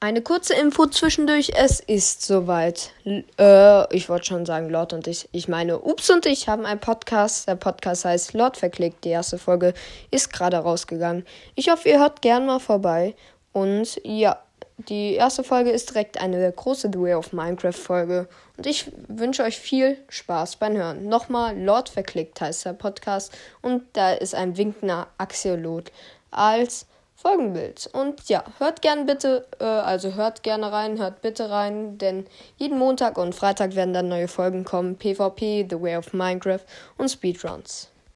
Eine kurze Info zwischendurch. Es ist soweit. Äh, ich wollte schon sagen, Lord und ich. Ich meine, Ups und ich haben einen Podcast. Der Podcast heißt Lord verklickt. Die erste Folge ist gerade rausgegangen. Ich hoffe, ihr hört gern mal vorbei. Und ja, die erste Folge ist direkt eine große The of Minecraft Folge. Und ich wünsche euch viel Spaß beim Hören. Nochmal, Lord verklickt heißt der Podcast. Und da ist ein winkender Axiolot als Folgenbild. Und ja, hört gerne bitte, äh, also hört gerne rein, hört bitte rein, denn jeden Montag und Freitag werden dann neue Folgen kommen. PvP, The Way of Minecraft und Speedruns.